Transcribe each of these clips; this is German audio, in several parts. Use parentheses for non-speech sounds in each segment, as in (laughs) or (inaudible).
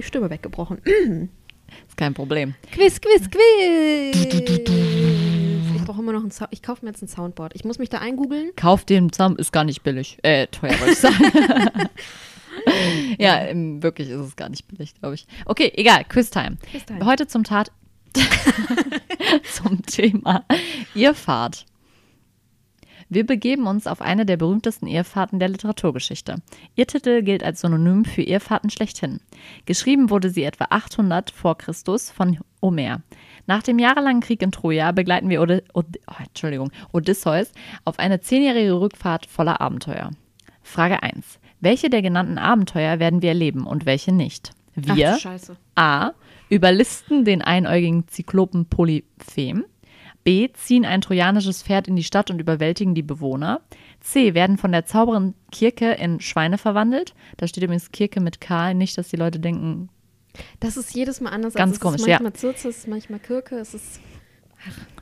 Die Stimme weggebrochen. Ist kein Problem. Quiz, Quiz, Quiz. Ich brauche immer noch ein Sound. Ich kaufe mir jetzt ein Soundboard. Ich muss mich da eingoogeln. Kauf den zusammen, ist gar nicht billig. Äh, teuer wollte ich sagen. (laughs) ja, ähm, wirklich ist es gar nicht billig, glaube ich. Okay, egal, Quiztime. Quiztime. Heute zum Tat (laughs) zum Thema Irrfahrt. Wir begeben uns auf eine der berühmtesten Irrfahrten der Literaturgeschichte. Ihr Titel gilt als Synonym für Irrfahrten schlechthin. Geschrieben wurde sie etwa 800 vor Christus von Homer. Nach dem jahrelangen Krieg in Troja begleiten wir Ode Od oh, Odysseus auf eine zehnjährige Rückfahrt voller Abenteuer. Frage 1. Welche der genannten Abenteuer werden wir erleben und welche nicht? Wir Ach. A. Überlisten den einäugigen Zyklopen Polyphem. B. Ziehen ein trojanisches Pferd in die Stadt und überwältigen die Bewohner. C. Werden von der Zauberin Kirke in Schweine verwandelt. Da steht übrigens Kirke mit K. Nicht, dass die Leute denken, Das ist jedes Mal anders. Ganz also komisch, ja. manchmal Zirze, es ist manchmal Kirke, es ist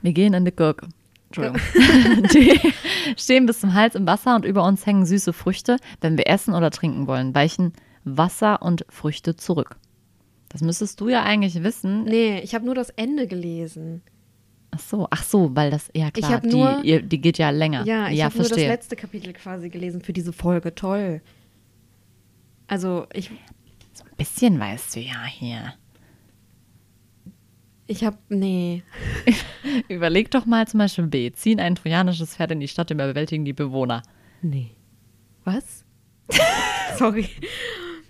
wir gehen in die Kirke. Entschuldigung. (laughs) D. Stehen bis zum Hals im Wasser und über uns hängen süße Früchte. Wenn wir essen oder trinken wollen, weichen Wasser und Früchte zurück. Das müsstest du ja eigentlich wissen. Nee, ich habe nur das Ende gelesen. Ach so, ach so, weil das, ja klar, hab nur- die, ihr- die geht ja länger. Ja, ich ja habe nur das letzte Kapitel quasi gelesen für diese Folge. Toll. Also ich, so ein bisschen weißt du ja hier. ich habe, nee. (laughs) Überleg doch mal zum Beispiel B. Ziehen ein trojanisches Pferd in die Stadt und überwältigen die Bewohner. Nee. Was? (laughs) Sorry.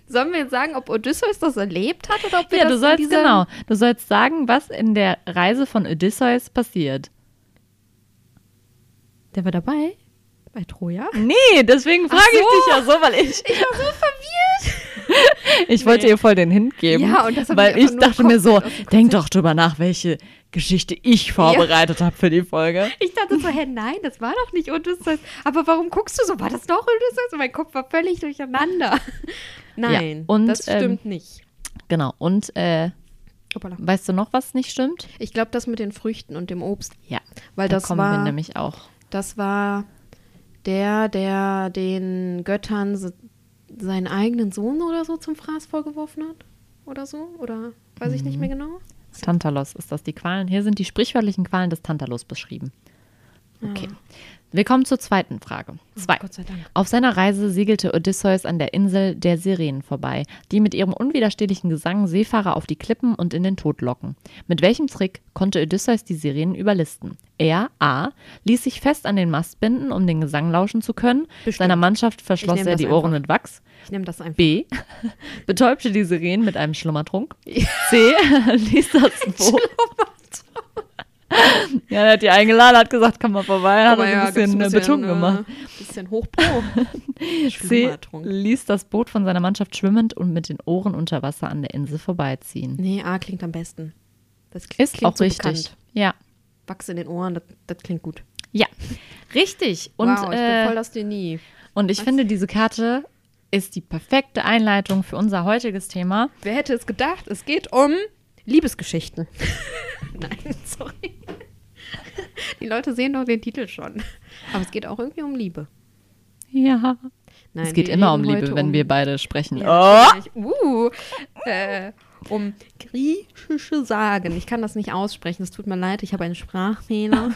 Sollen wir jetzt sagen, ob Odysseus das erlebt hat oder ob wir Ja, das du sollst genau. Du sollst sagen, was in der Reise von Odysseus passiert. Der war dabei? Bei Troja? Nee, deswegen frage ich so. dich ja so, weil ich Ich war so verwirrt. (laughs) ich wollte ihr voll den Hint geben, Ja, und das weil ich dachte mir so, denk doch drüber nach, welche Geschichte ich vorbereitet habe für die Folge. Ich dachte so, hä, nein, das war doch nicht Odysseus. Aber warum guckst du so? War das doch Odysseus? Und mein Kopf war völlig durcheinander. Nein, und, das stimmt ähm, nicht. Genau. Und äh, Hoppala. weißt du noch, was nicht stimmt? Ich glaube, das mit den Früchten und dem Obst, Ja, weil da das kommen wir war, nämlich auch. das war der, der den Göttern seinen eigenen Sohn oder so zum Fraß vorgeworfen hat. Oder so. Oder weiß ich nicht Mhm. mehr genau. Tantalos ist das die Qualen. Hier sind die sprichwörtlichen Qualen des Tantalos beschrieben. Okay. Ah. Wir kommen zur zweiten Frage. Zwei. Gott sei Dank. Auf seiner Reise segelte Odysseus an der Insel der Sirenen vorbei, die mit ihrem unwiderstehlichen Gesang Seefahrer auf die Klippen und in den Tod locken. Mit welchem Trick konnte Odysseus die Sirenen überlisten? Er A. ließ sich fest an den Mast binden, um den Gesang lauschen zu können. Bestimmt. Seiner Mannschaft verschloss er die Ohren einfach. mit Wachs. Ich nehme das einfach. B. (laughs) Betäubte die Sirenen mit einem Schlummertrunk. C. (laughs) Ließ das Boot. (laughs) Ja, er hat die eingeladen, hat gesagt, komm mal vorbei, hat Aber er so ja, ein bisschen, Beton äh, gemacht. Bisschen Hochpro. (laughs) Schlummertrunk. Ließ das Boot von seiner Mannschaft schwimmend und mit den Ohren unter Wasser an der Insel vorbeiziehen. Nee, A klingt am besten. Das klingt, Ist klingt auch so richtig. bekannt. Ja. Wachs in den Ohren, das, das klingt gut. Ja. Richtig. Und, wow, ich bin äh, voll das Genie. und ich Was? finde, diese Karte ist die perfekte Einleitung für unser heutiges Thema. Wer hätte es gedacht? Es geht um Liebesgeschichten. (laughs) Nein, (laughs) sorry. Die Leute sehen doch den Titel schon. Aber es geht auch irgendwie um Liebe. Ja. Nein, es geht immer um Liebe, wenn wir beide sprechen. Ja, oh! Uh, äh, um griechische Sagen. Ich kann das nicht aussprechen, es tut mir leid, ich habe einen Sprachfehler.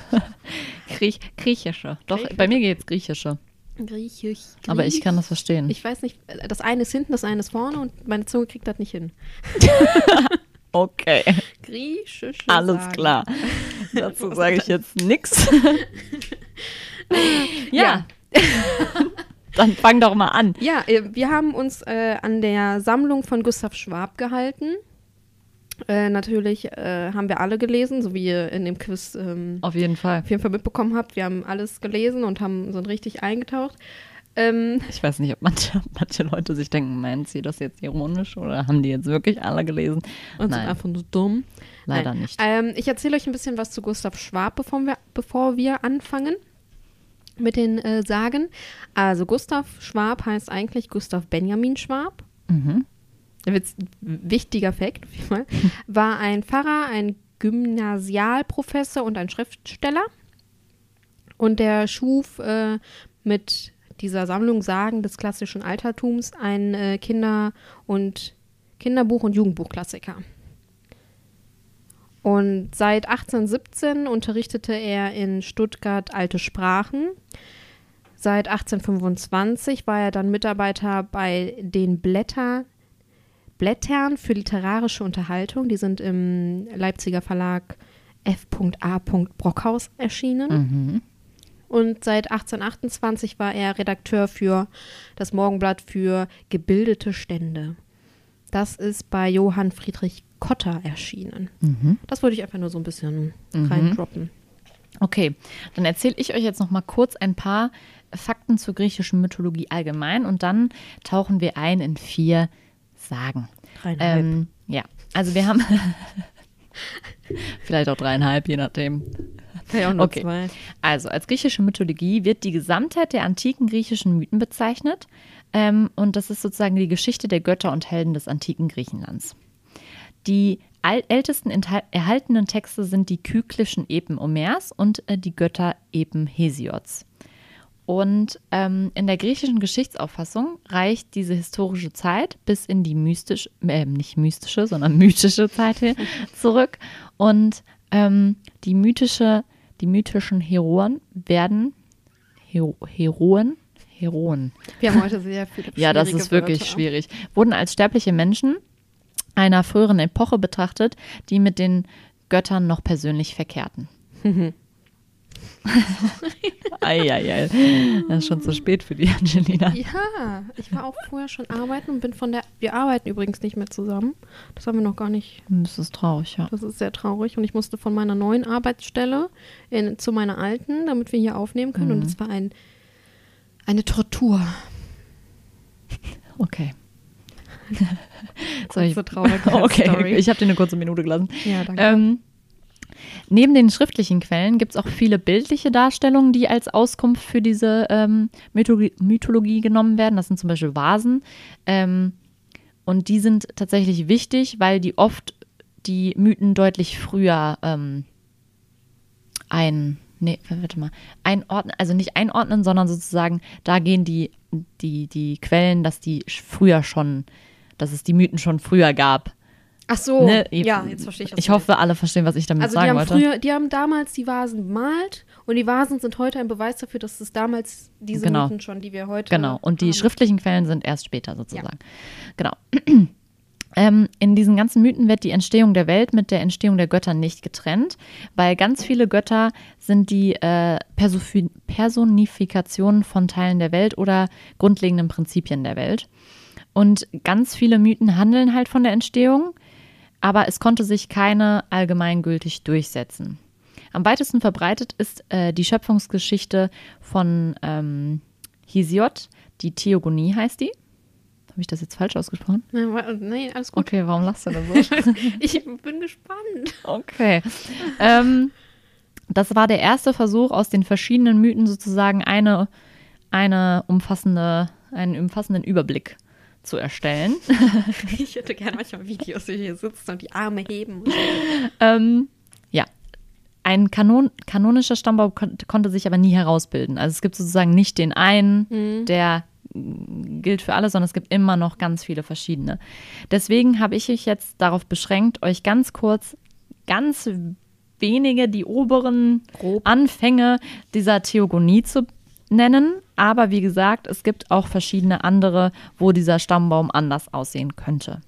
(laughs) Griech Griechische. Doch, Griechische. bei mir geht's Griechische. Griechisch. Aber ich kann das verstehen. Ich weiß nicht, das eine ist hinten, das eine ist vorne und meine Zunge kriegt das nicht hin. Okay. Griechische Alles Sagen. klar. (laughs) Dazu sage ich jetzt nichts. (laughs) ja. (laughs) Dann fang doch mal an. Ja, äh, wir haben uns äh, an der Sammlung von Gustav Schwab gehalten. Äh, natürlich äh, haben wir alle gelesen, so wie ihr in dem Quiz ähm, Auf jeden Fall. auf jeden Fall mitbekommen habt. Wir haben alles gelesen und haben sind richtig eingetaucht. Ähm, Ich weiß nicht, ob manche, (laughs) manche Leute sich denken, meinen sie das jetzt ironisch oder haben die jetzt wirklich alle gelesen? und sind Nein, einfach nur dumm. leider Nein. nicht. Ähm, ich erzähle euch ein bisschen was zu Gustav Schwab, bevor wir, bevor wir anfangen mit den äh, Sagen. Also Gustav Schwab heißt eigentlich Gustav Benjamin Schwab. Mhm. Witz, wichtiger Fakt, auf jeden Fall, war ein Pfarrer, ein Gymnasialprofessor und ein Schriftsteller. Und der schuf äh, mit dieser Sammlung Sagen des klassischen Altertums ein äh, Kinder- und Kinderbuch- und Jugendbuchklassiker. Und seit 1817 unterrichtete er in Stuttgart alte Sprachen. Seit 1825 war er dann Mitarbeiter bei den Blätter, Blättern für literarische Unterhaltung. Die sind im Leipziger Verlag F.A. Brockhaus erschienen. Mhm. Und seit 1828 war er Redakteur für das Morgenblatt für gebildete Stände. Das ist bei Johann Friedrich Kotter erschienen. Mhm. Das wollte ich einfach nur so ein bisschen Mhm. reindroppen. Okay, dann erzähle ich euch jetzt noch mal kurz ein paar Fakten zur griechischen Mythologie allgemein und dann tauchen wir ein in vier Sagen. Dreieinhalb. Ähm, ja, also wir haben (laughs) vielleicht auch dreieinhalb, je nachdem. Ja, okay. zwei. Also als griechische Mythologie wird die Gesamtheit der antiken griechischen Mythen bezeichnet ähm, und das ist sozusagen die Geschichte der Götter und Helden des antiken Griechenlands. Die ältesten erhaltenen Texte sind die kyklischen Epen Homers und äh, die Götter-Epen Hesiods. Und ähm, in der griechischen Geschichtsauffassung reicht diese historische Zeit bis in die mystische, äh, nicht mystische, sondern (laughs) mythische Zeit zurück. Und ähm, die mythische, die mythischen Heroen werden Hero, Heroen, Heroen, Wir haben heute sehr viele ja, das ist wirklich Wörter. schwierig. Wurden als sterbliche Menschen einer früheren Epoche betrachtet, die mit den Göttern noch persönlich verkehrten. (laughs) (laughs) Eieiei. Das ist schon zu spät für die Angelina. Ja, ich war auch vorher schon arbeiten und bin von der. Wir arbeiten übrigens nicht mehr zusammen. Das haben wir noch gar nicht. Das ist traurig, ja. Das ist sehr traurig. Und ich musste von meiner neuen Arbeitsstelle in, zu meiner alten, damit wir hier aufnehmen können. Mhm. Und es war ein, eine Tortur. Okay. (laughs) Soll (laughs) ich? Kurze Traurigkeitsstory. Okay, ich habe dir eine kurze Minute gelassen. Ja, danke. Ähm, neben den schriftlichen Quellen gibt es auch viele bildliche Darstellungen, die als Auskunft für diese ähm, Mythologie, Mythologie genommen werden. Das sind zum Beispiel Vasen. Ähm, und die sind tatsächlich wichtig, weil die oft die Mythen deutlich früher ähm, ein, nee, warte mal, einordnen, also nicht einordnen, sondern sozusagen, da gehen die, die, die Quellen, dass die früher schon, dass es die Mythen schon früher gab. Ach so, Ne, ja, jetzt verstehe ich das. Ich hoffe, alle verstehen, was ich damit Also die sagen haben wollte. früher, die haben damals die Vasen bemalt und die Vasen sind heute ein Beweis dafür, dass es damals diese Genau. Mythen schon, die wir heute Genau. Und die haben. schriftlichen Quellen sind erst später sozusagen. Genau. (clears throat) Ähm, in diesen ganzen Mythen wird die Entstehung der Welt mit der Entstehung der Götter nicht getrennt, weil ganz viele Götter sind die äh, Personifikationen von Teilen der Welt oder grundlegenden Prinzipien der Welt. Und ganz viele Mythen handeln halt von der Entstehung, aber es konnte sich keine allgemeingültig durchsetzen. Am weitesten verbreitet ist äh, die Schöpfungsgeschichte von ähm, Hesiod, die Theogonie heißt die. Habe ich das jetzt falsch ausgesprochen? Nein, alles gut. Okay, warum lachst du denn so? (laughs) Ich bin gespannt. Okay. ähm, das war der erste Versuch, aus den verschiedenen Mythen sozusagen eine, eine umfassende, einen umfassenden Überblick zu erstellen. (laughs) Ich hätte gerne manchmal Videos, wie hier sitzen und die Arme heben. ähm, ja. Ein Kanon kanonischer Stammbaum kon konnte sich aber nie herausbilden. Also es gibt sozusagen nicht den einen, der mm, gilt für alle, sondern es gibt immer noch ganz viele verschiedene. Deswegen habe ich mich jetzt darauf beschränkt, euch ganz kurz, ganz wenige, die oberen Grob. Anfänge dieser Theogonie zu nennen. Aber wie gesagt, es gibt auch verschiedene andere, wo dieser Stammbaum anders aussehen könnte.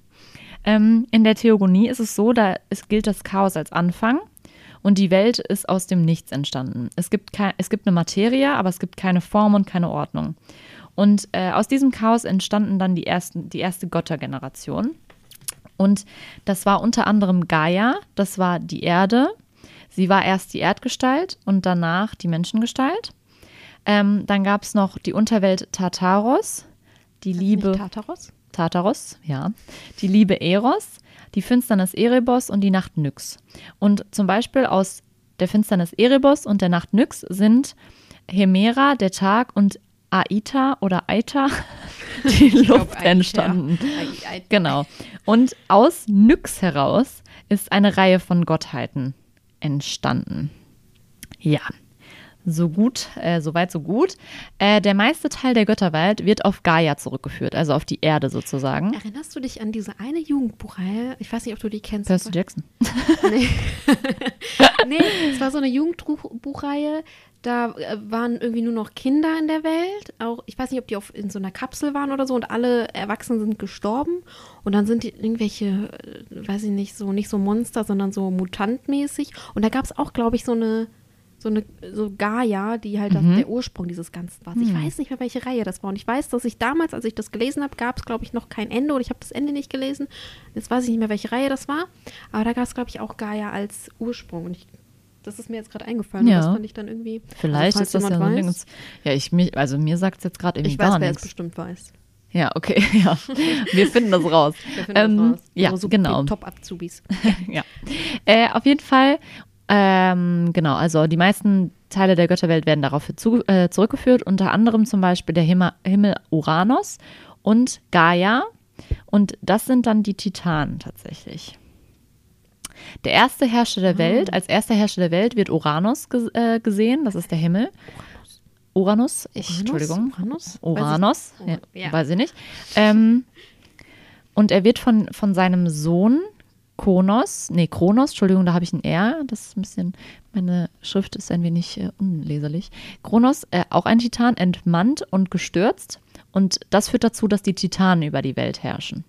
Ähm, in der Theogonie ist es so, da es gilt das Chaos als Anfang und die Welt ist aus dem Nichts entstanden. Es gibt, es gibt eine Materie, aber es gibt keine Form und keine Ordnung. Und äh, aus diesem Chaos entstanden dann die, ersten, die erste Göttergeneration. Und das war unter anderem Gaia, das war die Erde. Sie war erst die Erdgestalt und danach die Menschengestalt. Ähm, dann gab es noch die Unterwelt Tartaros, die Liebe Nicht Tartaros? Tartaros, ja, die Liebe Eros, die Finsternis Erebos und die Nacht Nyx. Und zum Beispiel aus der Finsternis Erebos und der Nacht Nyx sind Hemera, der Tag und Aita oder Aita, (laughs) die Luft Aita. entstanden. Ei- ei- Genau. Und aus Nyx heraus ist eine Reihe von Gottheiten entstanden. Ja, so gut, äh, so weit, so gut. Äh, der meiste Teil der Götterwelt wird auf Gaia zurückgeführt, also auf die Erde sozusagen. Erinnerst du dich an diese eine Jugendbuchreihe? Ich weiß nicht, ob du die kennst. Percy Jackson. (laughs) Nee. (laughs) nee, es war so eine Jugendbuchreihe. Da äh, waren irgendwie nur noch Kinder in der Welt. Auch, ich weiß nicht, ob die auf, in so einer Kapsel waren oder so und alle Erwachsenen sind gestorben. Und dann sind die irgendwelche, äh, weiß ich nicht, so nicht so Monster, sondern so mutantmäßig. Und da gab es auch, glaube ich, so eine, so eine, so Gaia, die halt das, der Ursprung dieses Ganzen war. Ich weiß nicht mehr, welche Reihe das war. Und ich weiß, dass ich damals, als ich das gelesen habe, gab es, glaube ich, noch kein Ende oder ich habe das Ende nicht gelesen. Jetzt weiß ich nicht mehr, welche Reihe das war. Aber da gab es, glaube ich, auch Gaia als Ursprung. Und ich, das ist mir jetzt gerade eingefallen. Ja. Und das fand ich dann irgendwie. Vielleicht also, falls ist das ja so ein Ding. Ja, ich mich, also mir sagt es jetzt gerade irgendwie Ich weiß, gar wer es bestimmt weiß. Ja, okay, (laughs) ja. Wir finden das raus. Wir finden Ähm, das raus. Ja, Unsere genau. Top-Azubis. (laughs) ja. Äh, auf jeden Fall, ähm, genau, also die meisten Teile der Götterwelt werden darauf zu, äh, zurückgeführt, unter anderem zum Beispiel der Himmel, Himmel Uranus und Gaia. Und das sind dann die Titanen tatsächlich. Der erste Herrscher der Welt, als erster Herrscher der Welt wird Uranus ges äh, gesehen, das ist der Himmel. Uranus, ich, Uranus? Entschuldigung. Uranus? Uranus, Weiß ja, ich- ja. weiß ich nicht. Ähm, und er wird von, von seinem Sohn Kronos, nee, Kronos, Entschuldigung, da habe ich ein R, das ist ein bisschen, meine Schrift ist ein wenig äh, unleserlich. Kronos, äh, auch ein Titan, entmannt und gestürzt. Und das führt dazu, dass die Titanen über die Welt herrschen.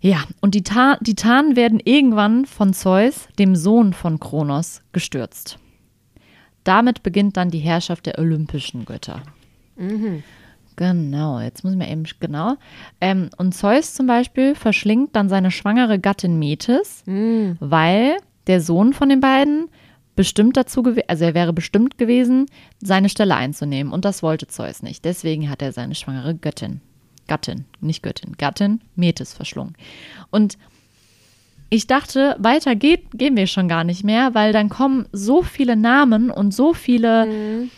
Ja, und die Ta Titanen werden irgendwann von Zeus, dem Sohn von Kronos, gestürzt. Damit beginnt dann die Herrschaft der olympischen Götter. Genau, jetzt muss ich mir eben, genau. Ähm, und Zeus zum Beispiel verschlingt dann seine schwangere Gattin Metis, weil der Sohn von den beiden bestimmt dazu gewesen, also er wäre bestimmt gewesen, seine Stelle einzunehmen. Und das wollte Zeus nicht. Deswegen hat er seine schwangere Göttin, Gattin, nicht Göttin, Gattin Metis verschlungen. Und ich dachte, weiter geht, gehen wir schon gar nicht mehr, weil dann kommen so viele Namen und so viele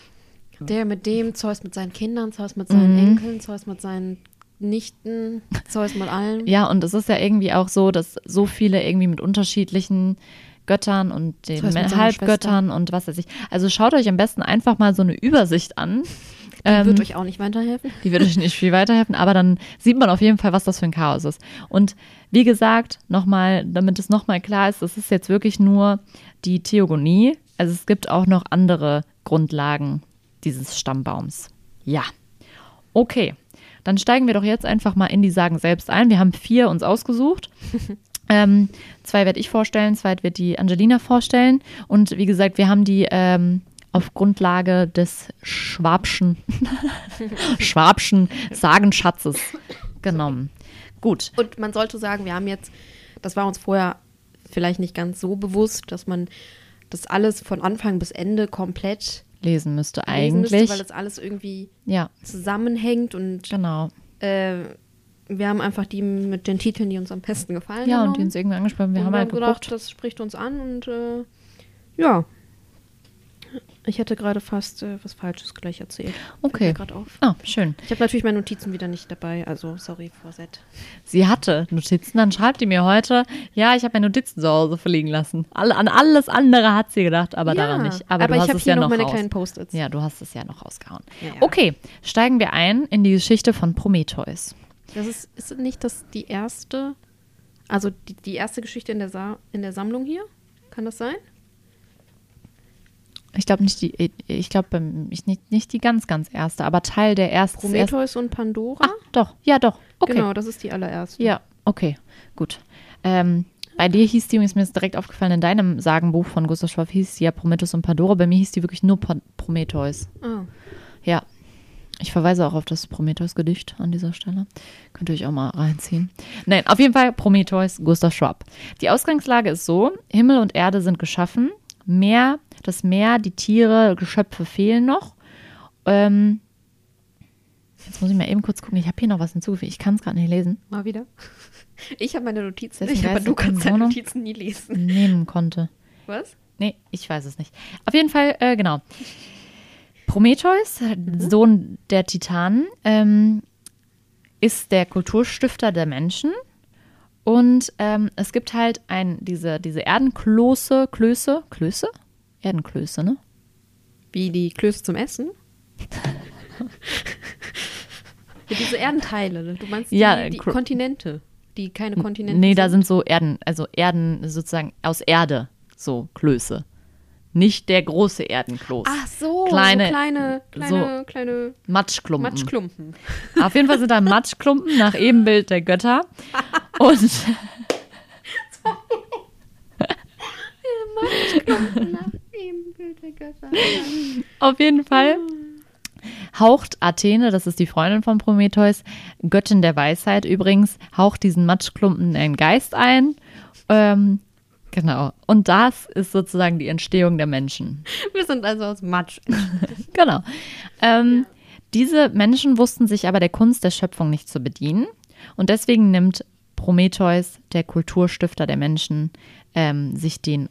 Der mit dem, Zeus mit seinen Kindern, Zeus mit seinen Mhm. Enkeln, Zeus mit seinen Nichten, (laughs) Zeus mit allem. Ja, und es ist ja irgendwie auch so, dass so viele irgendwie mit unterschiedlichen Göttern und den Halbgöttern und was weiß ich. Also schaut euch am besten einfach mal so eine Übersicht an. Ähm, Wird euch auch nicht weiterhelfen. die wird euch nicht viel weiterhelfen, aber dann sieht man auf jeden Fall, was das für ein Chaos ist. Und wie gesagt, nochmal, damit es nochmal klar ist, es ist jetzt wirklich nur die Theogonie. Also es gibt auch noch andere Grundlagen dieses Stammbaums. Ja. Okay. Dann steigen wir doch jetzt einfach mal in die Sagen selbst ein. Wir haben vier uns ausgesucht. (laughs) ähm, zwei werde ich vorstellen, zwei wird die Angelina vorstellen. Und wie gesagt, wir haben die ähm, auf Grundlage des Schwabschen, (laughs) Schwabschen Sagenschatzes genommen. Gut. Und man sollte sagen, wir haben jetzt, das war uns vorher vielleicht nicht ganz so bewusst, dass man das alles von Anfang bis Ende komplett Lesen müsste lesen eigentlich. müsste, weil das alles irgendwie ja, zusammenhängt und genau. äh, wir haben einfach die mit den Titeln, die uns am besten gefallen Ja, und die genommen. uns irgendwie angesprochen. Wir und haben wir halt haben geguckt. gedacht, das spricht uns an und äh, ja. Ich hätte gerade fast äh, was Falsches gleich erzählt. Okay. grad auf. Ah, schön. Ich habe natürlich meine Notizen wieder nicht dabei, also sorry, Vorset. Sie hatte Notizen, dann schreibt die mir heute, ja, ich habe meine Notizen zu Hause verliegen lassen. Alle, an alles andere hat sie gedacht, aber daran nicht. Aber, du ich habe hier ja noch meine raus. kleinen Post-its. Ja, du hast es ja noch rausgehauen. Ja, ja. Okay, steigen wir ein in die Geschichte von Prometheus. Das ist, ist nicht das die erste, also die, die erste Geschichte in der, Sa in der Sammlung hier? Kann das sein? Ich glaube nicht die, ich glaube ich nicht, nicht die ganz, ganz erste, aber Teil der ersten. Prometheus und Pandora? Ah, doch, ja, doch. Okay. Genau, das ist die allererste. Ja, okay, gut. Ähm, bei dir hieß die übrigens, mir ist direkt aufgefallen, in deinem Sagenbuch von Gustav Schwab hieß sie ja Prometheus und Pandora. Bei mir hieß die wirklich nur Prometheus. Ah, Ja. Ich verweise auch auf das Prometheus-Gedicht an dieser Stelle. Könnt ihr euch auch mal reinziehen. Nein, auf jeden Fall Prometheus, Gustav Schwab. Die Ausgangslage ist so: Himmel und Erde sind geschaffen. Meer, das Meer, die Tiere, Geschöpfe fehlen noch. ähm, jetzt muss ich mal eben kurz gucken. Ich habe hier noch was hinzugefügt. Ich kann es gerade nicht lesen. Mal wieder. (laughs) Ich habe meine Notizen Dessen nicht, aber Geist du in kannst deine. Notizen nie lesen. Nehmen konnte. Was? Nee, ich weiß es nicht. Auf jeden Fall, äh, genau. Prometheus, Sohn der Titanen, ähm, ist der Kulturstifter der Menschen. Und ähm, es gibt halt ein, diese, diese Erdenklöße, Klöße, Klöße? Erdenklöße, ne? Wie die Klöße zum Essen? (laughs) diese Erdenteile. Du meinst die, Ja, die Kontinente, die keine Kontinente Nee, da sind so Erden, also Erden sozusagen aus Erde, so Klöße. Nicht der große Erdenkloß. Ach so, Kleine- so kleine, kleine, kleine Matschklumpen. Matschklumpen. (laughs) Auf jeden Fall sind da Matschklumpen nach Ebenbild der Götter. (laughs) Und Nach der Götter. Auf jeden Fall haucht Athene, das ist die Freundin von Prometheus, Göttin der Weisheit übrigens, haucht diesen Matschklumpen einen Geist ein. Ähm, genau. Und das ist sozusagen die Entstehung der Menschen. Wir sind also aus Matsch. (laughs) Genau. Ähm, Diese Menschen wussten sich aber der Kunst der Schöpfung nicht zu bedienen. Und deswegen nimmt Prometheus, der Kulturstifter der Menschen, ähm, sich, den,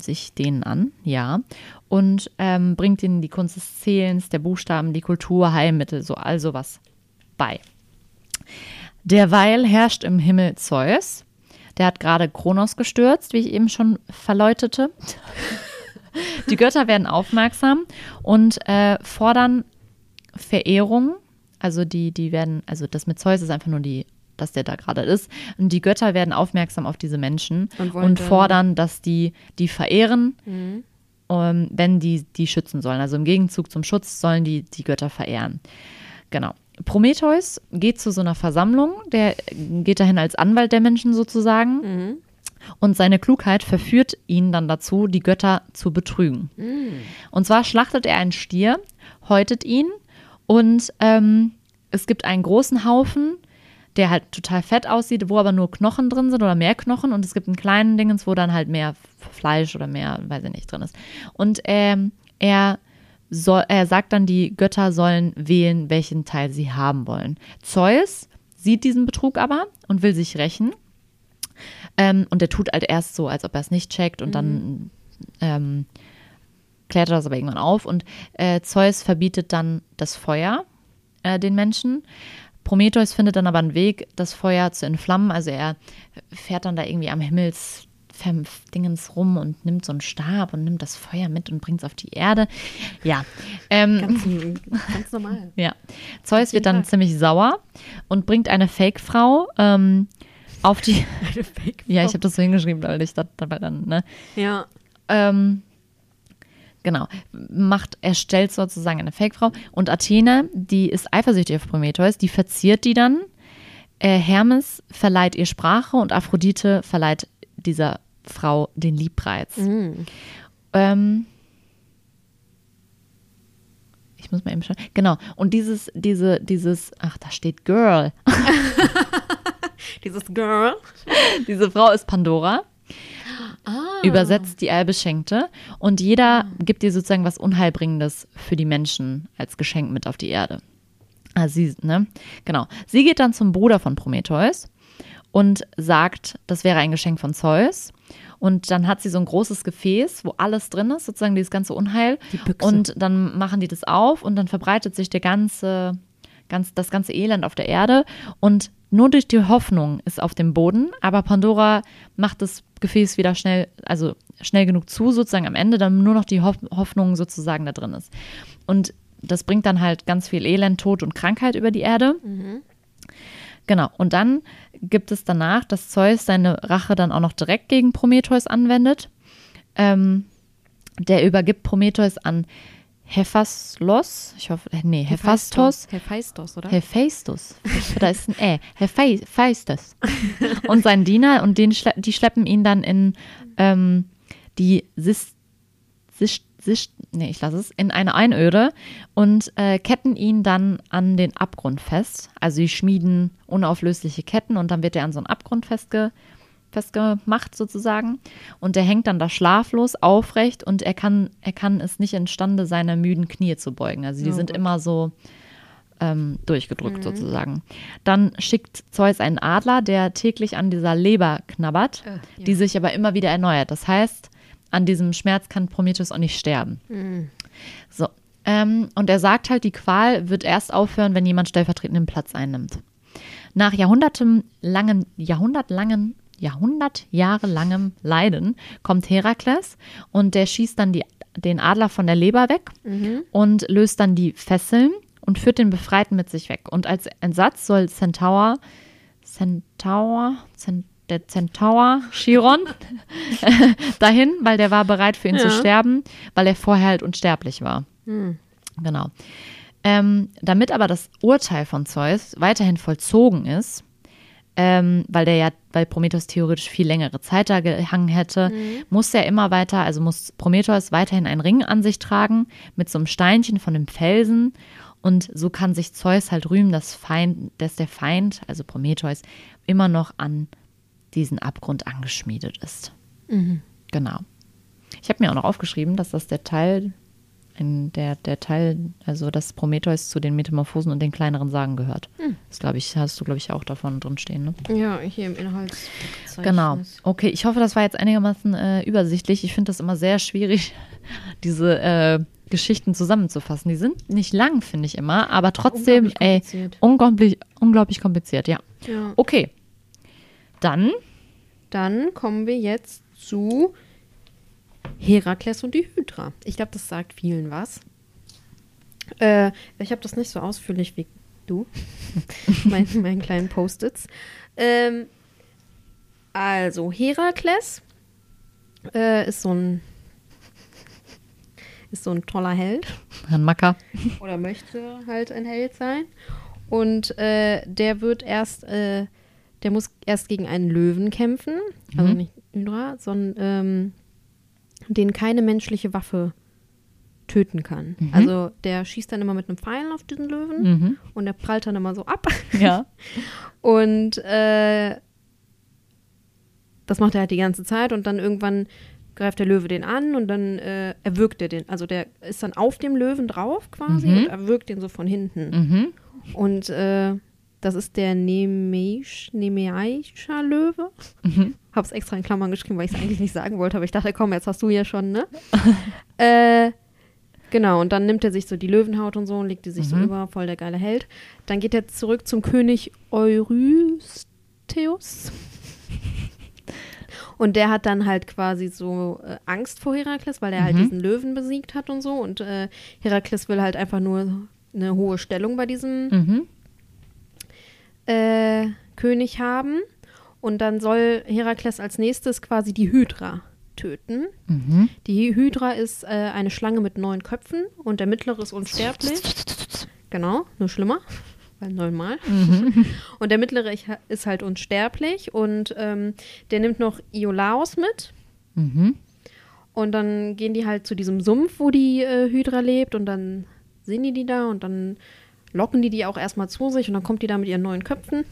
sich denen an, ja, und ähm, bringt ihnen die Kunst des Zählens, der Buchstaben, die Kultur, Heilmittel, so all sowas bei. Derweil herrscht im Himmel Zeus. Der hat gerade Kronos gestürzt, wie ich eben schon verläutete. Die Götter werden aufmerksam und äh, fordern Verehrung. Also die, die werden, also das mit Zeus ist einfach nur die, dass der da gerade ist. Und die Götter werden aufmerksam auf diese Menschen Und und, fordern, dass die die verehren, ähm, wenn die die schützen sollen. Also im Gegenzug zum Schutz sollen die die Götter verehren. Genau. Prometheus geht zu so einer Versammlung, der geht dahin als Anwalt der Menschen sozusagen. Und seine Klugheit verführt ihn dann dazu, die Götter zu betrügen. Und zwar schlachtet er einen Stier, häutet ihn und ähm, es gibt einen großen Haufen, der halt total fett aussieht, wo aber nur Knochen drin sind oder mehr Knochen und es gibt einen kleinen Dingens, wo dann halt mehr Fleisch oder mehr, weiß ich nicht, drin ist. Und ähm, er, soll, er sagt dann, die Götter sollen wählen, welchen Teil sie haben wollen. Zeus sieht diesen Betrug aber und will sich rächen. Ähm, und er tut halt erst so, als ob er es nicht checkt und dann ähm, klärt er das aber irgendwann auf und äh, Zeus verbietet dann das Feuer äh, den Menschen. Prometheus findet dann aber einen Weg, das Feuer zu entflammen. Also er fährt dann da irgendwie am Himmelsdingens rum und nimmt so einen Stab und nimmt das Feuer mit und bringt es auf die Erde. Ja, ähm, Ganz, (laughs) ganz normal. ja. Zeus wird dann Tag. ziemlich sauer und bringt eine Fake-Frau ähm, auf die. (laughs) Eine Fake ja, ich habe das so hingeschrieben, weil ich das dabei dann, ne? Ja. Ähm, genau, macht, erstellt sozusagen eine Fake-Frau. Und Athene, die ist eifersüchtig auf Prometheus, die verziert die dann. Äh, Hermes verleiht ihr Sprache und Aphrodite verleiht dieser Frau den Liebreiz. Mhm. Ähm, ich muss mal eben schauen. Genau. Und dieses, diese, dieses, ach, da steht Girl. (laughs) Dieses Girl. Diese Frau ist Pandora. Übersetzt die Allbeschenkte. Und jeder gibt ihr sozusagen was Unheilbringendes für die Menschen als Geschenk mit auf die Erde. Ah, sie, ne? Genau. Sie geht dann zum Bruder von Prometheus und sagt, das wäre ein Geschenk von Zeus. Und dann hat sie so ein großes Gefäß, wo alles drin ist, sozusagen dieses ganze Unheil. Die. Und dann machen die das auf und dann verbreitet sich der ganze, ganz, das ganze Elend auf der Erde. Und nur durch die Hoffnung ist auf dem Boden, aber Pandora macht das Gefäß wieder schnell, also schnell genug zu, sozusagen am Ende, dann nur noch die Hoff Hoffnung sozusagen da drin ist. Und das bringt dann halt ganz viel Elend, Tod und Krankheit über die Erde. Genau. Und dann gibt es danach, dass Zeus seine Rache dann auch noch direkt gegen Prometheus anwendet. Ähm, der übergibt Prometheus an Hephaistos. Ich hoffe, äh, nee, Hephaistos. Hephaistos, oder? Hephaistos. Da ist ein Ä. Hephaistos. Und sein Diener, und den schle die schleppen ihn dann in ähm, die Sis, Sis, Sis, nee, ich lasse es, in eine Einöde und äh, ketten ihn dann an den Abgrund fest. Also sie schmieden unauflösliche Ketten und dann wird er an so einen Abgrund festge, festgemacht sozusagen. Und der hängt dann da schlaflos, aufrecht und er kann, er kann es nicht imstande, seine müden Knie zu beugen. Also die Oh sind Gott. immer so ähm, durchgedrückt sozusagen. Dann schickt Zeus einen Adler, der täglich an dieser Leber knabbert, Äh, ja. die sich aber immer wieder erneuert. Das heißt, an diesem Schmerz kann Prometheus auch nicht sterben. Mhm. So. Ähm, und er sagt halt, die Qual wird erst aufhören, wenn jemand stellvertretenden Platz einnimmt. Nach jahrhundertelangen, jahrhundertlangen, Jahrhundert Jahre langem Leiden kommt Herakles und der schießt dann die, den Adler von der Leber weg und löst dann die Fesseln und führt den Befreiten mit sich weg. Und als Entsatz soll Centaur, Centaur, Cent, der Centaur Chiron (laughs) dahin, weil der war bereit für ihn zu Ja. sterben, weil er vorher halt unsterblich war. Genau. Ähm, damit aber das Urteil von Zeus weiterhin vollzogen ist, ähm, weil der ja, weil Prometheus theoretisch viel längere Zeit da gehangen hätte, muss er immer weiter, also muss Prometheus weiterhin einen Ring an sich tragen mit so einem Steinchen von dem Felsen und so kann sich Zeus halt rühmen, dass, Feind, dass der Feind, also Prometheus, immer noch an diesen Abgrund angeschmiedet ist. Genau. Ich habe mir auch noch aufgeschrieben, dass das der Teil, in der, der Teil, also dass Prometheus zu den Metamorphosen und den kleineren Sagen gehört. Das glaube ich, hast du, glaube ich, auch davon drin stehen, ne? Ja, hier im Inhaltsverzeichnis. Genau. Okay, ich hoffe, das war jetzt einigermaßen äh, übersichtlich. Ich finde das immer sehr schwierig, (laughs) diese äh, Geschichten zusammenzufassen. Die sind nicht lang, finde ich immer, aber trotzdem, Unglaublich ey, kompliziert. unglaublich, unglaublich kompliziert, ja. Ja. Okay. Dann, Dann kommen wir jetzt zu Herakles und die Hydra. Ich glaube, das sagt vielen was. Äh, ich habe das nicht so ausführlich wie du, (laughs) mein, meinen kleinen Post-its. Ähm, also, Herakles äh, ist so ein ist so ein toller Held Herrn Macker. oder möchte halt ein Held sein. Und äh, der wird erst, äh, der muss erst gegen einen Löwen kämpfen, also nicht Hydra, sondern ähm, den keine menschliche Waffe töten kann. Also der schießt dann immer mit einem Pfeil auf diesen Löwen Mhm. und der prallt dann immer so ab. Ja. (laughs) Und äh, das macht er halt die ganze Zeit und dann irgendwann greift der Löwe den an und dann äh, erwürgt er den. Also der ist dann auf dem Löwen drauf quasi Mhm. und erwürgt den so von hinten. Mhm. Und äh, das ist der Nemeisch, Nemeischer Löwe. Mhm. Hab's extra in Klammern geschrieben, weil ich es eigentlich nicht sagen wollte, aber ich dachte, komm, jetzt hast du ja schon, ne? (laughs) äh, genau, und dann nimmt er sich so die Löwenhaut und so und legt die sich so Mhm. über, voll der geile Held. Dann geht er zurück zum König Eurystheus. (laughs) Und der hat dann halt quasi so äh, Angst vor Herakles, weil er halt Mhm. diesen Löwen besiegt hat und so. Und äh, Herakles will halt einfach nur eine hohe Stellung bei diesem Mhm. Äh, König haben. Und dann soll Herakles als nächstes quasi die Hydra töten. Mhm. Die Hydra ist äh, eine Schlange mit neun Köpfen und der mittlere ist unsterblich. Genau, nur schlimmer, (laughs) weil neunmal. Und der mittlere ist halt unsterblich und ähm, der nimmt noch Iolaos mit. Mhm. Und dann gehen die halt zu diesem Sumpf, wo die äh, Hydra lebt und dann sehen die die da und dann locken die die auch erstmal zu sich und dann kommt die da mit ihren neuen Köpfen.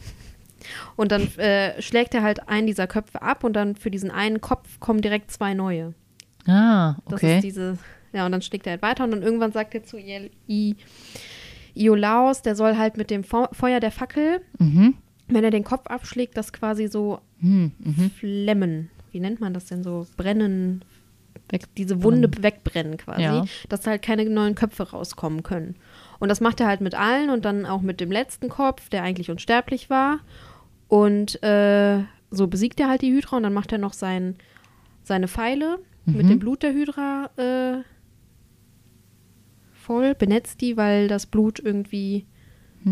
Und dann äh, schlägt er halt einen dieser Köpfe ab und dann für diesen einen Kopf kommen direkt zwei neue. Ah, Das okay. ist diese, ja, und dann schlägt er halt weiter und dann irgendwann sagt er zu I I Iolaos, der soll halt mit dem Fe- Feuer der Fackel, Mhm. wenn er den Kopf abschlägt, das quasi so Mhm. Mhm. flemmen. Wie nennt man das denn so? Brennen, Weg- diese Wunde wegbrennen quasi, Ja. dass halt keine neuen Köpfe rauskommen können. Und das macht er halt mit allen und dann auch mit dem letzten Kopf, der eigentlich unsterblich war. Und äh, so besiegt er halt die Hydra und dann macht er noch sein, seine Pfeile mit Mhm. dem Blut der Hydra äh, voll, benetzt die, weil das Blut irgendwie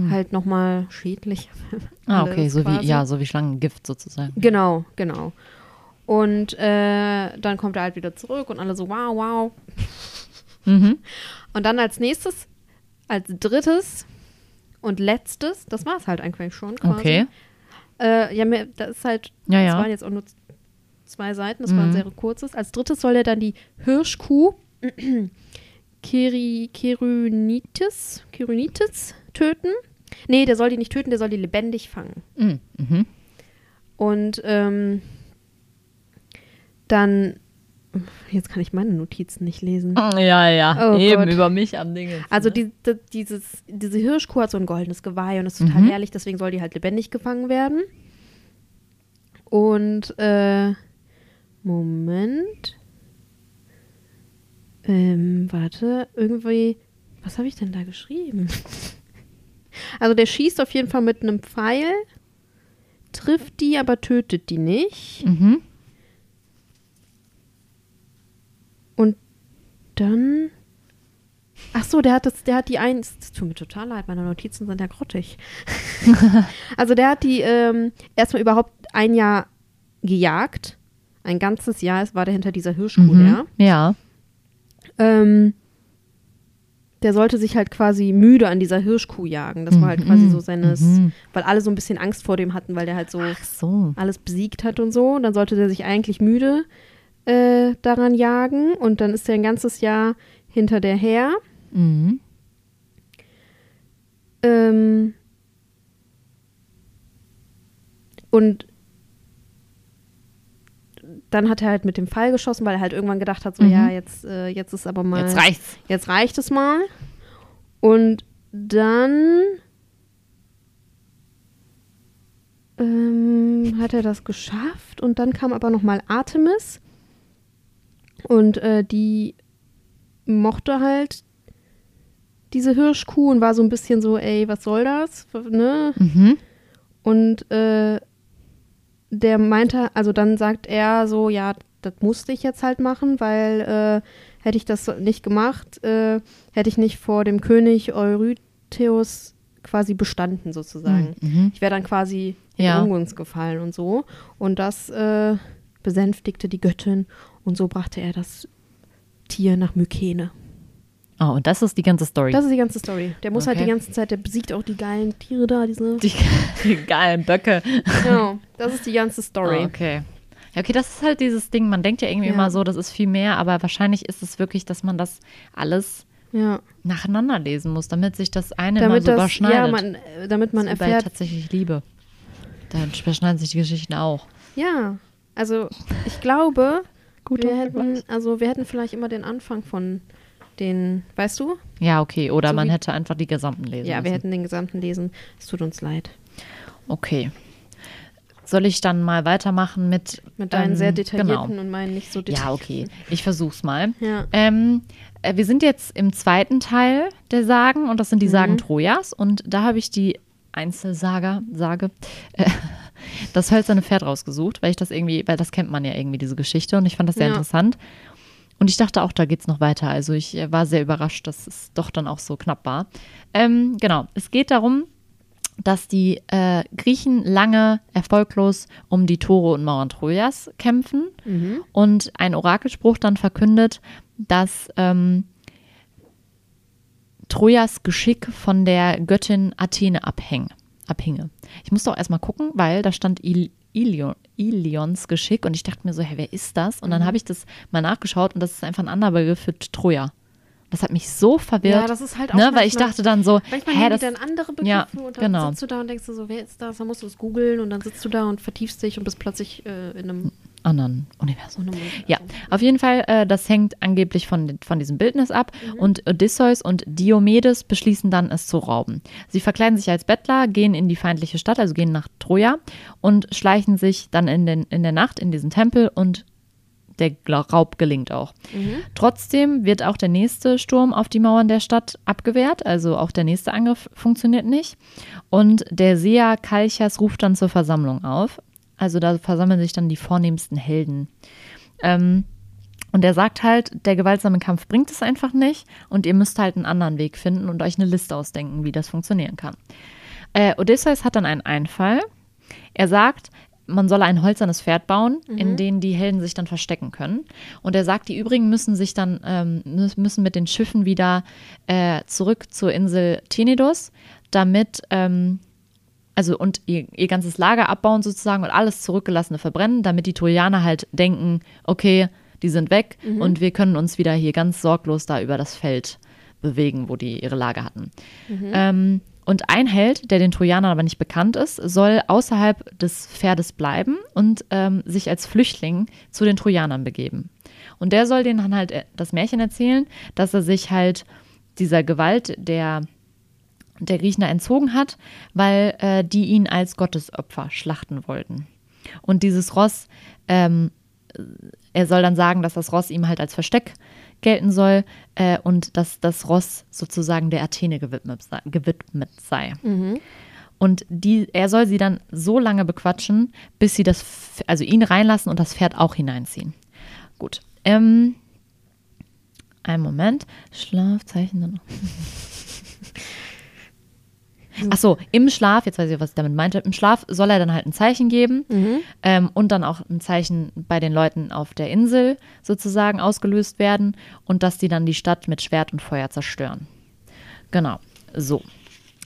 halt nochmal schädlich (laughs) Ah, okay, so quasi. wie, ja, so wie Schlangengift sozusagen. Genau, genau. Und äh, dann kommt er halt wieder zurück und alle so, wow, wow. Mhm. Und dann als nächstes, als drittes und letztes, das war es halt eigentlich schon quasi. Okay. Äh, ja, das ist halt, Ja, das ja. waren jetzt auch nur zwei Seiten, das war ein Mhm. sehr kurzes. Als drittes soll er dann die Hirschkuh (clears throat) Keri, Kerunitis, Kerunitis töten. Nee, der soll die nicht töten, der soll die lebendig fangen. Mhm. Mhm. Und ähm, dann, jetzt kann ich meine Notizen nicht lesen. Ja, ja, Oh eben Gott. über mich am Ding. jetzt, Also ne? die, die, dieses, diese Hirschkuh hat so ein goldenes Geweih und ist total Mhm. ehrlich, deswegen soll die halt lebendig gefangen werden. Und äh, Moment. Ähm, warte, irgendwie, was habe ich denn da geschrieben? (laughs) Also der schießt auf jeden Fall mit einem Pfeil, trifft die, aber tötet die nicht. Mhm. Dann. Ach so, der hat das, der hat die eins. Das tut mir total leid, meine Notizen sind ja grottig. (laughs) also der hat die ähm, erstmal überhaupt ein Jahr gejagt. Ein ganzes Jahr es war der hinter dieser Hirschkuh Mhm. her. Ja. Ähm, der sollte sich halt quasi müde an dieser Hirschkuh jagen. Das war halt Mhm. quasi so seines, Mhm. weil alle so ein bisschen Angst vor dem hatten, weil der halt so so. alles besiegt hat und so. Und dann sollte der sich eigentlich müde äh, daran jagen. Und dann ist er ein ganzes Jahr hinter der her. Mhm. Ähm, und dann hat er halt mit dem Pfeil geschossen, weil er halt irgendwann gedacht hat, so Mhm. ja, jetzt, äh, jetzt ist aber mal. Jetzt reicht's. Jetzt reicht es mal. Und dann ähm, hat er das geschafft und dann kam aber noch mal Artemis und äh, die mochte halt diese Hirschkuh und war so ein bisschen so, ey, was soll das? Ne? Mhm. Und äh, der meinte, also dann sagt er so, ja, das musste ich jetzt halt machen, weil äh, hätte ich das nicht gemacht, äh, hätte ich nicht vor dem König Eurytheus quasi bestanden sozusagen. Mhm. Ich wäre dann quasi in Ja. Ungunst gefallen und so. Und das äh, besänftigte die Göttin und so brachte er das Tier nach Mykene. Oh, und das ist die ganze Story. Das ist die ganze Story. Der muss halt Okay. die ganze Zeit, der besiegt auch die geilen Tiere da, diese. die, (laughs) die geilen Böcke. Genau, das ist die ganze Story. Ah, okay. Ja, okay, das ist halt dieses Ding. Man denkt ja irgendwie Ja. immer so, das ist viel mehr, aber wahrscheinlich ist es wirklich, dass man das alles Ja. nacheinander lesen muss, damit sich das eine damit immer so das, überschneidet. ja, man, äh, damit man Das erfährt, tatsächlich Liebe. Da überschneiden sich die Geschichten auch. ja, also ich glaube, Guter wir hätten, also wir hätten vielleicht immer den Anfang von den, weißt du? Ja, okay. Oder So man hätte einfach die gesamten lesen Ja, wir müssen. hätten den gesamten lesen. Es tut uns leid. Okay. Soll ich dann mal weitermachen mit Mit deinen ähm, sehr detaillierten Genau. und meinen nicht so Ja, detaillierten. okay. Ich versuch's mal. Ja. Ähm, äh, wir sind jetzt im zweiten Teil der Sagen und das sind die Sagen Mhm. Trojas und da habe ich die Einzelsaga, Sage, äh, das hölzerne Pferd rausgesucht, weil ich das irgendwie, weil das kennt man ja irgendwie, diese Geschichte und ich fand das sehr Ja. interessant. Und ich dachte auch, da geht's noch weiter. Also ich äh, war sehr überrascht, dass es doch dann auch so knapp war. Ähm, genau, es geht darum, dass die äh, Griechen lange erfolglos um die Tore und Mauern Trojas kämpfen Mhm. und ein Orakelspruch dann verkündet, dass ähm, Trojas Geschick von der Göttin Athene abhäng, abhinge. Ich musste auch erstmal gucken, weil da stand Il, Ilion, Ilions Geschick und ich dachte mir so, hä, wer ist das? Und dann Mhm. habe ich das mal nachgeschaut und das ist einfach ein anderer Begriff für Troja. Das hat mich so verwirrt. Ja, das ist halt auch ne, weil ich dachte dann so, Manchmal hä, das, dann andere Begriffe ja, und dann genau. sitzt du da und denkst du so, wer ist das? Dann musst du es googeln und dann sitzt du da und vertiefst dich und bist plötzlich äh, in einem, anderen Universum. Ja, auf jeden Fall, äh, das hängt angeblich von, von diesem Bildnis ab. Und Odysseus und Diomedes beschließen dann, es zu rauben. Sie verkleiden sich als Bettler, gehen in die feindliche Stadt, also gehen nach Troja und schleichen sich dann in, den, in der Nacht in diesen Tempel und der Raub gelingt auch. Trotzdem wird auch der nächste Sturm auf die Mauern der Stadt abgewehrt, also auch der nächste Angriff funktioniert nicht. Und der Seher Kalchas ruft dann zur Versammlung auf. Also da versammeln sich dann die vornehmsten Helden. Ähm, und er sagt halt, der gewaltsame Kampf bringt es einfach nicht und ihr müsst halt einen anderen Weg finden und euch eine Liste ausdenken, wie das funktionieren kann. Äh, Odysseus hat dann einen Einfall. Er sagt, man solle ein holzernes Pferd bauen, in dem die Helden sich dann verstecken können. Und er sagt, die übrigen müssen sich dann ähm, mü- müssen mit den Schiffen wieder äh, zurück zur Insel Tenedos, damit ähm, also und ihr, ihr ganzes Lager abbauen sozusagen und alles zurückgelassene verbrennen, damit die Trojaner halt denken, okay, die sind weg und wir können uns wieder hier ganz sorglos da über das Feld bewegen, wo die ihre Lager hatten. Ähm, Und ein Held, der den Trojanern aber nicht bekannt ist, soll außerhalb des Pferdes bleiben und ähm, sich als Flüchtling zu den Trojanern begeben. Und der soll denen dann halt äh, das Märchen erzählen, dass er sich halt dieser Gewalt der, der Griechen entzogen hat, weil äh, die ihn als Gottesopfer schlachten wollten. Und dieses Ross, ähm, er soll dann sagen, dass das Ross ihm halt als Versteck gelten soll äh, und dass das Ross sozusagen der Athene gewidmet sei. Gewidmet sei. Mhm. Und die, er soll sie dann so lange bequatschen, bis sie das, also ihn reinlassen und das Pferd auch hineinziehen. Gut. Ähm, einen Moment. Schlafzeichen. (laughs) Ach so, im Schlaf, jetzt weiß ich, was ich damit meinte, im Schlaf soll er dann halt ein Zeichen geben ähm, und dann auch ein Zeichen bei den Leuten auf der Insel sozusagen ausgelöst werden und dass die dann die Stadt mit Schwert und Feuer zerstören. Genau, so.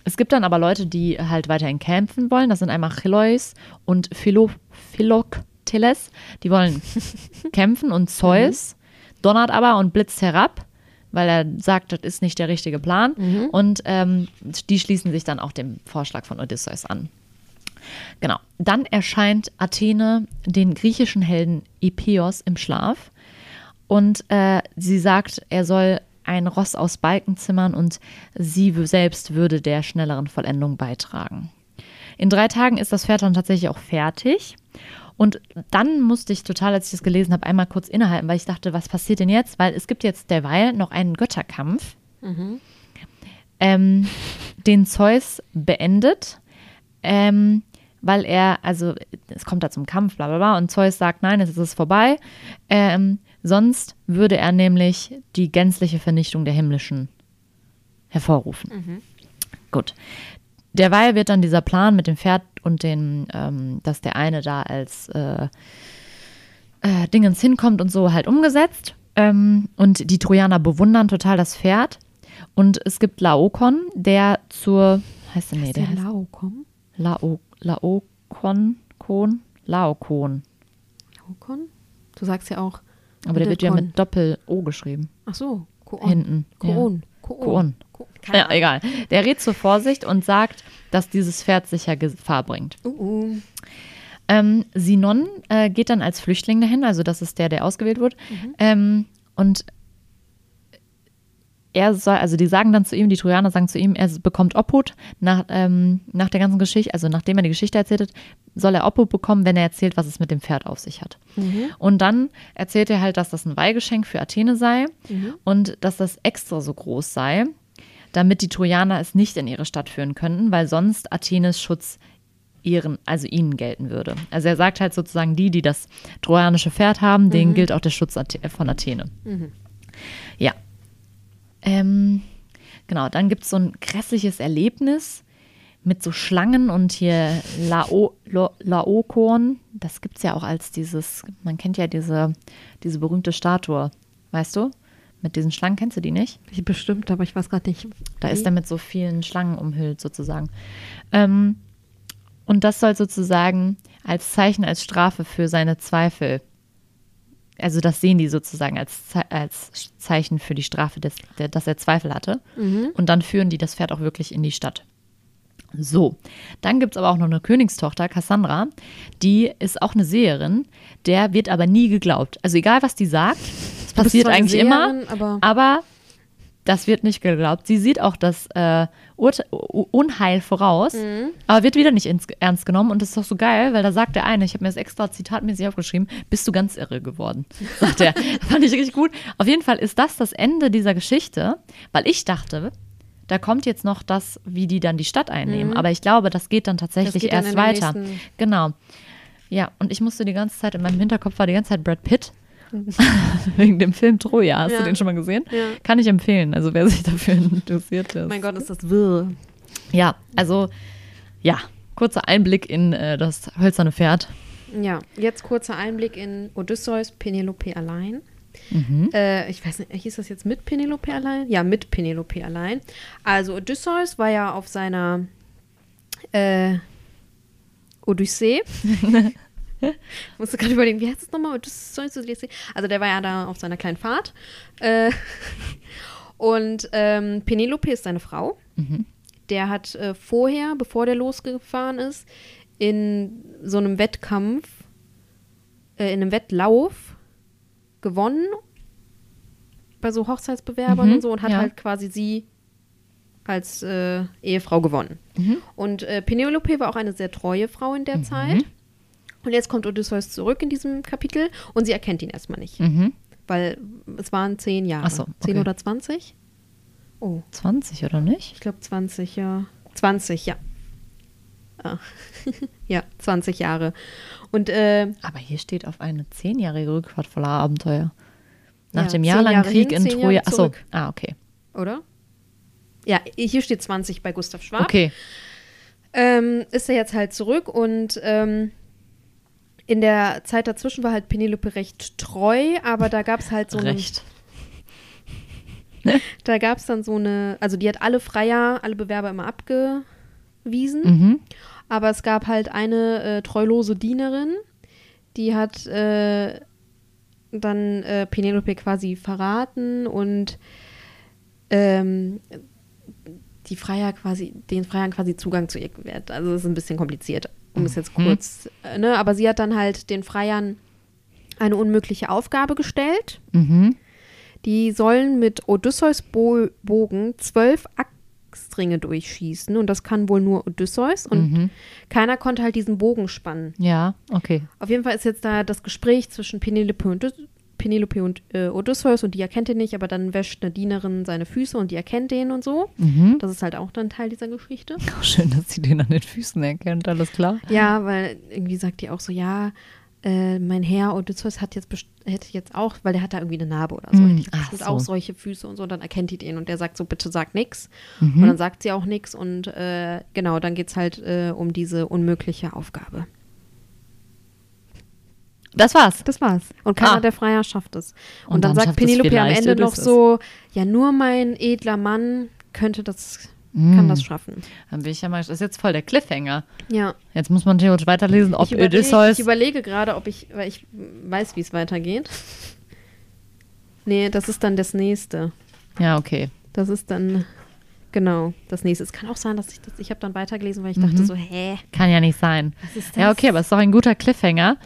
Es gibt dann aber Leute, die halt weiterhin kämpfen wollen. Das sind einmal Chilois und Philo Philokteles. Die wollen (laughs) kämpfen und Zeus donnert aber und blitzt herab, weil er sagt, das ist nicht der richtige Plan. Und ähm, die schließen sich dann auch dem Vorschlag von Odysseus an. Genau. Dann erscheint Athene den griechischen Helden Epeos im Schlaf und äh, sie sagt, er soll ein Ross aus Balken zimmern und sie selbst würde der schnelleren Vollendung beitragen. In drei Tagen ist das Pferd dann tatsächlich auch fertig. Und dann musste ich total, als ich das gelesen habe, einmal kurz innehalten, weil ich dachte, was passiert denn jetzt? Weil es gibt jetzt derweil noch einen Götterkampf, ähm, den Zeus beendet, ähm, weil er, also es kommt da zum Kampf, bla bla bla, und Zeus sagt, nein, es ist vorbei. Ähm, sonst würde er nämlich die gänzliche Vernichtung der himmlischen hervorrufen. Gut. Derweil wird dann dieser Plan mit dem Pferd und den, ähm, dass der eine da als äh, äh, Dingens hinkommt und so halt umgesetzt. Ähm, und die Trojaner bewundern total das Pferd. Und es gibt Laokon, der zur, heißt der, nee, der der heißt Laokom? Lao, Laokon, Kon, Laokon. Laokon? Du sagst ja auch. Aber der wird ja mit Doppel-O geschrieben. Ach so, Koon. Hinten. Ja. Koon. Koon. Koon. Keine Ja, Ahnung. egal. Der rät zur Vorsicht und sagt, dass dieses Pferd sicher Gefahr bringt. Uh, uh. Ähm, Sinon äh, geht dann als Flüchtling dahin, also das ist der, der ausgewählt wird. Ähm, und er soll, also die sagen dann zu ihm, die Trojaner sagen zu ihm, er bekommt Obhut nach, ähm, nach der ganzen Geschichte, also nachdem er die Geschichte erzählt hat, soll er Obhut bekommen, wenn er erzählt, was es mit dem Pferd auf sich hat. Und dann erzählt er halt, dass das ein Weihgeschenk für Athene sei und dass das extra so groß sei, damit die Trojaner es nicht in ihre Stadt führen könnten, weil sonst Athenes Schutz ihren, also ihnen gelten würde. Also er sagt halt sozusagen, die, die das trojanische Pferd haben, denen gilt auch der Schutz von Athene. Ja. Ähm, genau, dann gibt es so ein grässliches Erlebnis mit so Schlangen und hier Lao, Lo, Laokorn. Das gibt es ja auch als dieses, man kennt ja diese, diese berühmte Statue, weißt du? Mit diesen Schlangen, kennst du die nicht? Ich bestimmt, aber ich weiß gerade nicht. Da ist er mit so vielen Schlangen umhüllt, sozusagen. Ähm, und das soll sozusagen als Zeichen, als Strafe für seine Zweifel, also das sehen die sozusagen als, Ze als Zeichen für die Strafe, des, der, dass er Zweifel hatte. Und dann führen die das Pferd auch wirklich in die Stadt. So, dann gibt es aber auch noch eine Königstochter, Cassandra, die ist auch eine Seherin, der wird aber nie geglaubt. Also egal, was die sagt, bist passiert eigentlich immer, Seherin, aber- aber das wird nicht geglaubt. Sie sieht auch das äh, Unheil voraus, Mhm. aber wird wieder nicht ins ernst genommen. Und das ist doch so geil, weil da sagt der eine, ich habe mir das extra zitatmäßig aufgeschrieben, bist du ganz irre geworden, (laughs) sagt er. Fand ich richtig gut. Auf jeden Fall ist das das Ende dieser Geschichte, weil ich dachte, da kommt jetzt noch das, wie die dann die Stadt einnehmen. Aber ich glaube, das geht dann tatsächlich Mhm. geht dann erst der weiter. Genau. Ja, und ich musste die ganze Zeit, in meinem Hinterkopf war die ganze Zeit Brad Pitt. (laughs) Wegen dem Film Troja. Hast Ja. du den schon mal gesehen? Ja. Kann ich empfehlen. Also wer sich dafür interessiert ist. Mein Gott, ist das wirr. Ja, also ja, kurzer Einblick in äh, das hölzerne Pferd. Ja, jetzt kurzer Einblick in Odysseus, Penelope allein. Mhm. Äh, ich weiß nicht, hieß das jetzt mit Penelope allein? Ja, mit Penelope allein. Also Odysseus war ja auf seiner äh, Odyssee. (laughs) (laughs) Musste gerade überlegen, wie heißt es nochmal? Also der war ja da auf seiner kleinen Fahrt. Äh, (laughs) und ähm, Penelope ist seine Frau. der hat äh, vorher, bevor der losgefahren ist, in so einem Wettkampf, äh, in einem Wettlauf gewonnen bei so Hochzeitsbewerbern Mhm, und so und hat ja. halt quasi sie als äh, Ehefrau gewonnen. Mhm. Und äh, Penelope war auch eine sehr treue Frau in der Zeit. Und jetzt kommt Odysseus zurück in diesem Kapitel und sie erkennt ihn erstmal nicht, Mhm. weil es waren zehn Jahre. Ach so, Zehn okay. oder 20? Oh, 20 oder nicht? ich glaube 20, ja. 20, ja. Ah. (laughs) ja, 20 Jahre. Und äh, Aber hier steht auf eine zehnjährige Rückfahrt voller Abenteuer. Nach Ja, dem zehn jahrelangen Jahre Krieg hin, in zehn Troja. Achso, ah, okay. oder? Ja, hier steht 20 bei Gustav Schwab. Okay. ähm, ist er jetzt halt zurück und ähm, in der Zeit dazwischen war halt Penelope recht treu, aber da gab es halt so eine, Recht. da gab es dann so eine, also die hat alle Freier, alle Bewerber immer abgewiesen, Mhm. aber es gab halt eine äh, treulose Dienerin, die hat äh, dann äh, Penelope quasi verraten und ähm, die Freier quasi, den Freiern quasi Zugang zu ihr gewährt. Also es ist ein bisschen kompliziert, um es jetzt Mhm. kurz, äh, ne? Aber sie hat dann halt den Freiern eine unmögliche Aufgabe gestellt. Mhm. Die sollen mit Odysseus Bo Bogen zwölf Axtringe durchschießen und das kann wohl nur Odysseus und Mhm. keiner konnte halt diesen Bogen spannen. Ja, okay. Auf jeden Fall ist jetzt da das Gespräch zwischen Penelope und, Penelope und äh, Odysseus und die erkennt ihn nicht, aber dann wäscht eine Dienerin seine Füße und die erkennt den und so. Mhm. Das ist halt auch dann Teil dieser Geschichte. (laughs) Oh, schön, dass sie den an den Füßen erkennt, alles klar. Ja, weil irgendwie sagt die auch so, ja, äh, mein Herr Odysseus hat jetzt hätte jetzt auch, weil der hat da irgendwie eine Narbe oder so, Mm, jetzt ach bestimmt so. auch solche Füße und so, und dann erkennt die den und der sagt so, bitte sag nix. Mhm. Und dann sagt sie auch nix und äh, genau, dann geht es halt äh, um diese unmögliche Aufgabe. Das war's. Das war's. Und keiner Ah. der Freier schafft es. Und, Und dann, dann sagt Penelope am Ende noch so, ja, nur mein edler Mann könnte das, Mm. kann das schaffen. Dann bin ich ja mal, das ist jetzt voll der Cliffhanger. Ja. Jetzt muss man theoretisch weiterlesen, ob ich, überlege, Odysseus. ich überlege gerade, ob ich, weil ich weiß, wie es weitergeht. Nee, das ist dann das nächste. Ja, okay. Das ist dann, genau, das nächste. Es kann auch sein, dass ich das, ich habe dann weitergelesen, weil ich Mhm. dachte so, hä, Kann ja nicht sein. was ist das? Ja, okay, aber es ist doch ein guter Cliffhanger.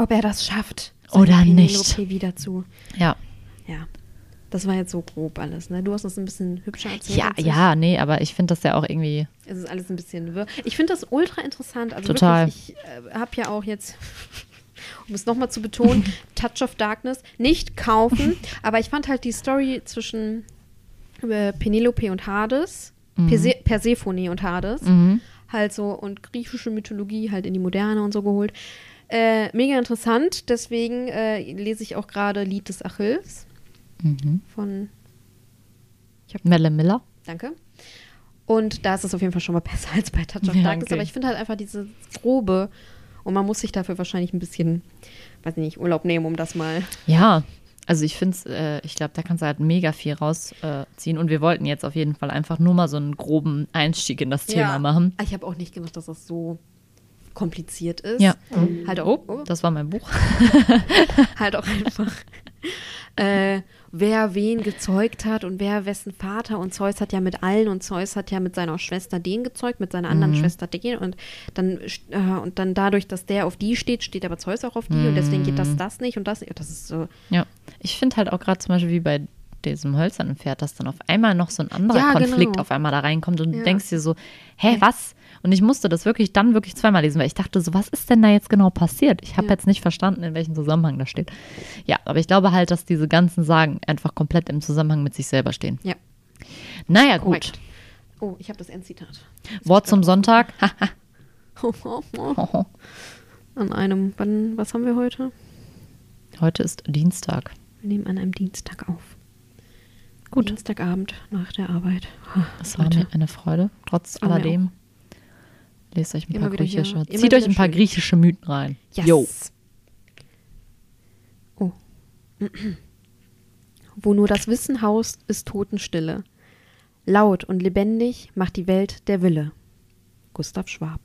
Ob er das schafft. Oder nicht. Wieder zu. Ja. Ja. Das war jetzt so grob alles, ne? Du hast das ein bisschen hübscher erzählt. Ja, ja, nee, aber ich finde das ja auch irgendwie. Es ist alles ein bisschen wirr. Ich finde das ultra interessant. Also Total. wirklich, ich äh, habe ja auch jetzt, (laughs) um es nochmal zu betonen, (laughs) Touch of Darkness nicht kaufen. (laughs) aber ich fand halt die Story zwischen äh, Penelope und Hades, Perse Persephone und Hades, Mhm. halt so und griechische Mythologie halt in die Moderne und so geholt. Äh, mega interessant. Deswegen äh, lese ich auch gerade Lied des Achilles Mhm. von Melle Miller. Danke. Und da ist es auf jeden Fall schon mal besser als bei Touch of (laughs) Ja, Darkness. okay. Aber ich finde halt einfach diese Grobe und man muss sich dafür wahrscheinlich ein bisschen, weiß ich nicht, Urlaub nehmen, um das mal. Ja, also ich finde es, äh, ich glaube, da kannst du halt mega viel rausziehen. Äh, und wir wollten jetzt auf jeden Fall einfach nur mal so einen groben Einstieg in das Thema machen. Ich habe auch nicht gedacht, dass das so kompliziert ist. Ja. Halt auch, oh, Das war mein Buch. (laughs) halt auch einfach, äh, wer wen gezeugt hat und wer wessen Vater. Und Zeus hat ja mit allen und Zeus hat ja mit seiner Schwester den gezeugt, mit seiner anderen Schwester den. Und dann, äh, und dann dadurch, dass der auf die steht, steht aber Zeus auch auf die. Und deswegen geht das, das nicht und das nicht. Und das ist so. Ja. Ich finde halt auch gerade zum Beispiel wie bei diesem hölzernen Pferd, dass dann auf einmal noch so ein anderer Ja, Konflikt genau. auf einmal da reinkommt und du Ja. denkst dir so, hä, was? Und ich musste das wirklich dann wirklich zweimal lesen, weil ich dachte so, was ist denn da jetzt genau passiert? Ich habe Ja. jetzt nicht verstanden, in welchem Zusammenhang das steht. Ja, aber ich glaube halt, dass diese ganzen Sagen einfach komplett im Zusammenhang mit sich selber stehen. Ja. Naja, gut. Oh, ich habe das Endzitat. Wort zum Sonntag. (laughs) An einem, wann, was haben wir heute? Heute ist Dienstag. Wir nehmen an einem Dienstag auf. Gut. Dienstagabend nach der Arbeit. Es war mir eine Freude, trotz mir alledem. Lest euch ein Immer paar griechische. Zieht euch ein paar schön. griechische Mythen rein. Yes. Jo. Oh. (clears throat) Wo nur das Wissen haust, ist Totenstille. Laut und lebendig macht die Welt der Wille. Gustav Schwab.